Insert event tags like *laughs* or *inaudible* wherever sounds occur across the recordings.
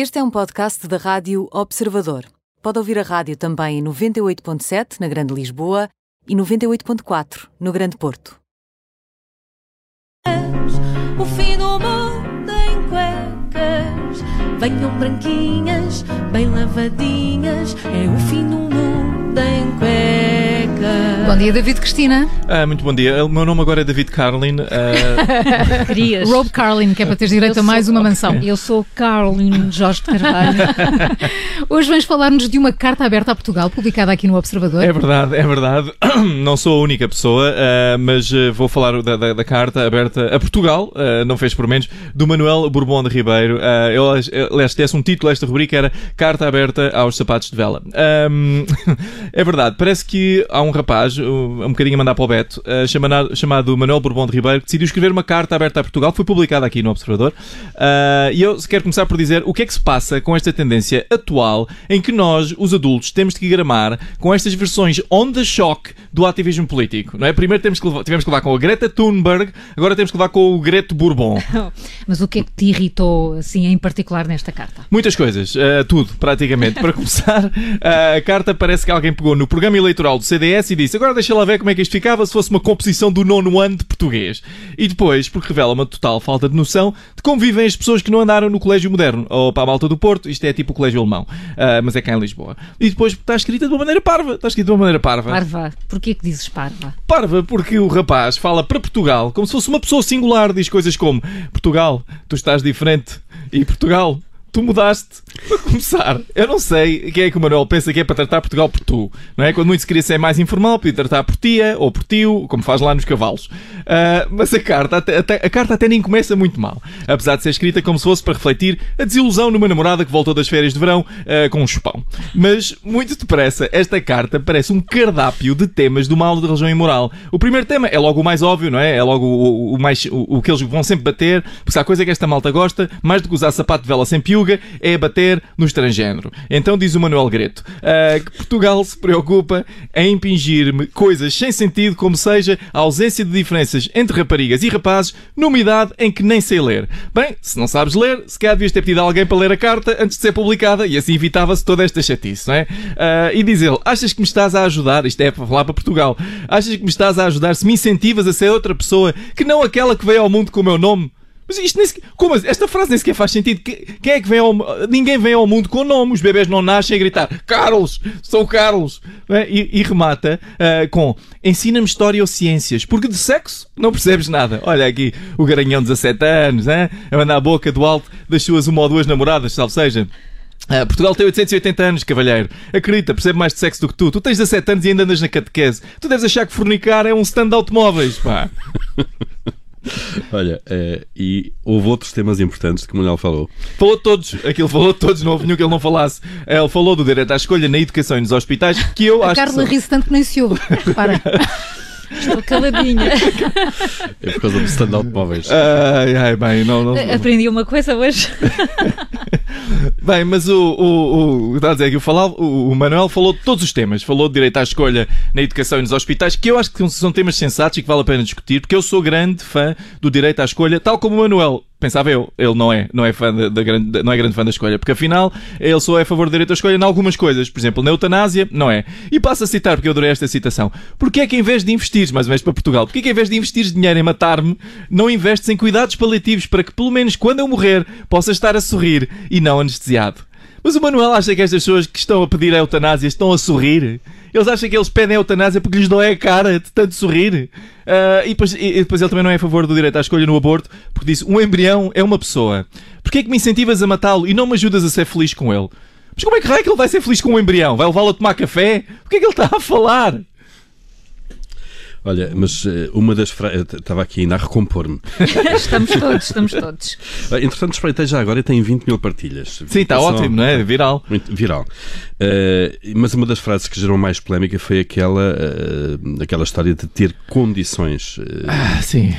Este é um podcast da Rádio Observador. Pode ouvir a rádio também em 98.7 na Grande Lisboa e 98.4 no Grande Porto. O fim do mundo em cuecas. Venham branquinhas, bem lavadinhas. É o fim do mundo em cuecas. Bom dia, David Cristina. Ah, muito bom dia. O meu nome agora é David Carlin. Ah, *laughs* Querias. Robe Carlin, que é para teres direito a mais uma mansão. Eu sou Carolyn Jorge de Carvalho. *laughs* Hoje vens falar-nos de uma carta aberta a Portugal, publicada aqui no Observador. é verdade, é verdade. *coughs* Não sou a única pessoa, ah, mas ah, vou falar da, da- da carta aberta a Portugal, ah, não fez por menos, do Manuel Bourbon de Ribeiro. Ah, ele, aliás, tivesse um título, esta rubrica era Carta aberta aos sapatos de vela. Ahm, *laughs* é verdade, parece que há um rapaz, um, um bocadinho a mandar para o Beto, ah, chamado, chamado Manuel Bourbon de Ribeiro, que decidiu escrever uma carta aberta a Portugal, foi publicada aqui no Observador. Ah, e eu quero começar por dizer o que é que se passa com esta tendência atual em que nós, os adultos, temos de gramar com estas versões on the shock do ativismo político. Não é? Primeiro temos que levar, tivemos que levar com a Greta Thunberg, agora temos que levar com o Greto Bourbon. *laughs* Mas o que é que te irritou, assim, em particular nesta carta? Muitas coisas, eh, tudo, praticamente. Para começar, *laughs* eh, a carta parece que alguém pegou no programa eleitoral do CDS e disse agora deixa lá ver como é que isto ficava se fosse uma composição do nono ano de português. E depois, porque revela uma total falta de noção de como vivem as pessoas que não andaram no colégio moderno, ou para a malta do Porto, isto é tipo o colégio alemão, eh, mas é cá em Lisboa. E depois está escrita de uma maneira parva, está escrita de uma maneira parva. Parva. Porquê que dizes parva? Parva, porque o rapaz fala para Portugal como se fosse uma pessoa singular, diz coisas como Portugal, tu estás diferente e Portugal, tu mudaste. Para começar, eu não sei quem é que o Manuel pensa que é para tratar Portugal por tu, não é? Quando muito se queria ser mais informal, podia tratar por tia ou por tio, como faz lá nos cavalos. Ah, mas a carta, até, até- a carta até nem começa muito mal, apesar de ser escrita como se fosse para refletir a desilusão numa namorada que voltou das férias de verão ah, com um chupão. Mas, muito depressa, esta carta parece um cardápio de temas do mal de religião e moral. O primeiro tema é logo o mais óbvio, não é? É logo o, o mais, o, o que eles vão sempre bater, porque se há coisa que esta malta gosta, mais do que usar sapato de vela sem é bater no estrangénero. Então diz o Manuel Greto ah, que Portugal se preocupa em impingir-me coisas sem sentido, como seja a ausência de diferenças entre raparigas e rapazes numa idade em que nem sei ler. Bem, se não sabes ler, se calhar devias ter pedido a alguém para ler a carta antes de ser publicada e assim evitava-se toda esta chatice, não é? Ah, e diz ele: Achas que me estás a ajudar? Isto é para falar para Portugal. Achas que me estás a ajudar se me incentivas a ser outra pessoa que não aquela que veio ao mundo com o meu nome? Mas isto nem sequer, como assim? Esta frase nem sequer faz sentido. Que- Quem é que vem ao Ninguém vem ao mundo com nome. Os bebés não nascem a gritar Carlos, sou Carlos. É? E, e remata ah, com ensina-me história ou ciências, porque de sexo não percebes nada. Olha aqui o garanhão de 17 anos, hein? a mandar a boca do alto das suas uma ou duas namoradas, salve seja. Ah, Portugal tem 880 anos, cavalheiro. Acredita, percebe mais de sexo do que tu. Tu tens 17 anos e ainda andas na catequese. Tu deves achar que fornicar é um stand de automóveis, pá. *laughs* *laughs* Olha, eh, e houve outros temas importantes que o Manuel falou. Falou de todos, aquilo falou de todos, não houve nenhum que ele não falasse. Ele falou do direito à escolha na educação e nos hospitais, que eu A acho Carla que. ri-se tanto que nem se ouve. *laughs* Repara. Estou caladinha. É por causa do stand de automóveis. Ai, ai, bem, não, não, Aprendi uma coisa hoje. *laughs* Bem, mas o, o, o, a dizer falava, o, o Manuel falou de todos os temas. Falou de direito à escolha na educação e nos hospitais, que eu acho que são temas sensatos e que vale a pena discutir, porque eu sou grande fã do direito à escolha, tal como o Manuel. Pensava eu, ele não é, não é, fã da, da grande, da- não é grande fã da escolha, porque afinal ele só é a favor do direito à escolha em algumas coisas. Por exemplo, na eutanásia, não é. E passo a citar, porque eu adorei esta citação. Porquê é que em vez de investires, mais uma vez para Portugal, porquê é que em vez de investires dinheiro em matar-me, não investes em cuidados paliativos para que pelo menos quando eu morrer possa estar a sorrir e não anestesiado? Mas o Manuel acha que estas pessoas que estão a pedir a eutanásia estão a sorrir? Eles acham que eles pedem a eutanásia porque lhes dói a cara de tanto sorrir? Ah, e, depois, e depois ele também não é a favor do direito à escolha no aborto, porque disse: um embrião é uma pessoa. Porquê é que me incentivas a matá-lo e não me ajudas a ser feliz com ele? Mas como é que raio que ele vai ser feliz com um embrião? Vai levá-lo a tomar café? O que é que ele está a falar? Olha, mas eh, uma das frases. Estava aqui ainda a recompor-me. *laughs* Estamos todos, estamos todos. Entretanto, espreitei já agora e tem 20 mil partilhas. Sim, está ótimo, não é? Viral. Muito viral. Eh, mas uma das frases que gerou mais polémica foi aquela, eh, aquela história de ter condições. eh, Ah, sim.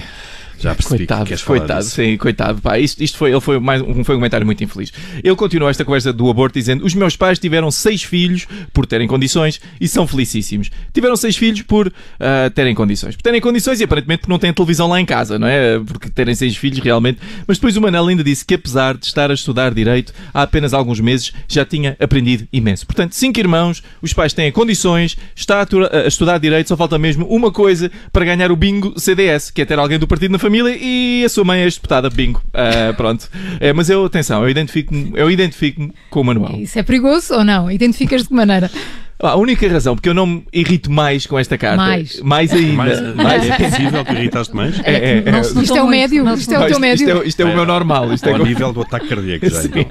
Já percebi Coitado, que queres falar coitado, disso. sim, coitado. Pá, isto, isto foi, ele foi, mais, um, foi um comentário muito infeliz. Ele continuou esta conversa do aborto dizendo: Os meus pais tiveram seis filhos por terem condições e são felicíssimos. Tiveram seis filhos por ah, terem condições. Por terem condições e aparentemente por não terem televisão lá em casa, não é? Porque terem seis filhos realmente. Mas depois o Manel ainda disse que apesar de estar a estudar direito há apenas alguns meses, já tinha aprendido imenso. Portanto, cinco irmãos, os pais têm condições, está a, a estudar direito, só falta mesmo uma coisa para ganhar o bingo CDS, que é ter alguém do partido na família e a sua mãe é deputada bingo. Ah, pronto. É, mas eu, atenção, eu identifico-me identifico com o Manuel. Isso é perigoso ou não? Identificas de que maneira? Ah, A única razão porque eu não me irrito mais com esta carta. Mais. Mais ainda. Mais, Mais- é possível que irritaste mais? É, é, é. Não Isto é o médio? não Isto é o Não, teu isto, médio? isto é, isto é o meu normal. Isto é co- nível do ataque cardíaco já. Então.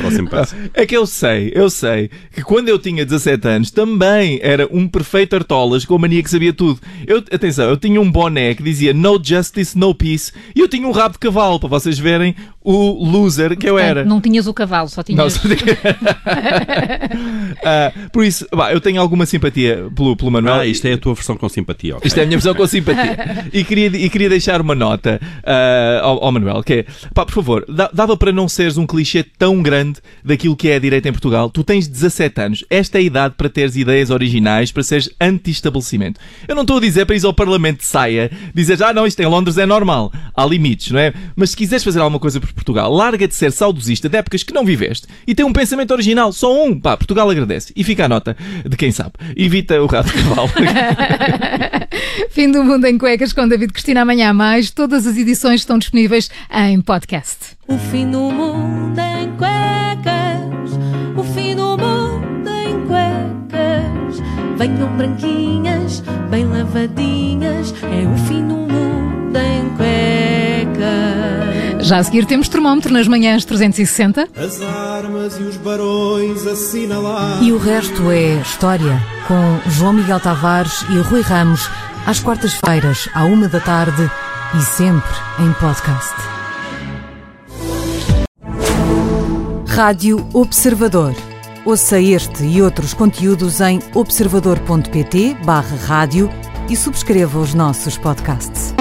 Próximo passo. É que eu sei, eu sei que quando eu tinha 17 anos também era um perfeito artolas com a mania que sabia tudo. Eu, atenção, eu tinha um boné que dizia No Justice, No Peace e eu tinha um rabo de cavalo para vocês verem o loser que eu era. Não tinhas o cavalo, só Não, tinhas. só tinha- *laughs* Ah, por isso, bah, eu tenho alguma simpatia pelo, pelo Manuel. Ah, isto é a tua versão com simpatia. ok. Isto é a minha visão com simpatia. *laughs* E queria, e queria deixar uma nota ah, ao, ao Manuel, que é, pá, por favor, dava para não seres um clichê tão grande daquilo que é a direita em Portugal. Tu tens 17 anos. Esta é a idade para teres ideias originais, para seres anti-estabelecimento. Eu não estou a dizer para ir ao Parlamento de saia, dizeres, ah não, isto em Londres é normal. Há limites, não é? Mas se quiseres fazer alguma coisa por Portugal, larga de ser saudosista de épocas que não viveste e tem um pensamento original, só um. Pá, Portugal agradece. E fica a nota de quem sabe. Evita o rato de cavalo. *laughs* Fim do Mundo em Cuecas com David Cristina amanhã a mais. Todas as edições estão disponíveis em podcast. O fim do mundo em cuecas, o fim do mundo em cuecas. Venham branquinhas, bem lavadinhas, Já a seguir temos termómetro nas manhãs 360. As armas e os barões assinalados. E o resto é história, com João Miguel Tavares e Rui Ramos, às quartas-feiras, à uma da tarde e sempre em podcast. Rádio Observador. Ouça este e outros conteúdos em observador.pt/barra rádio e subscreva os nossos podcasts.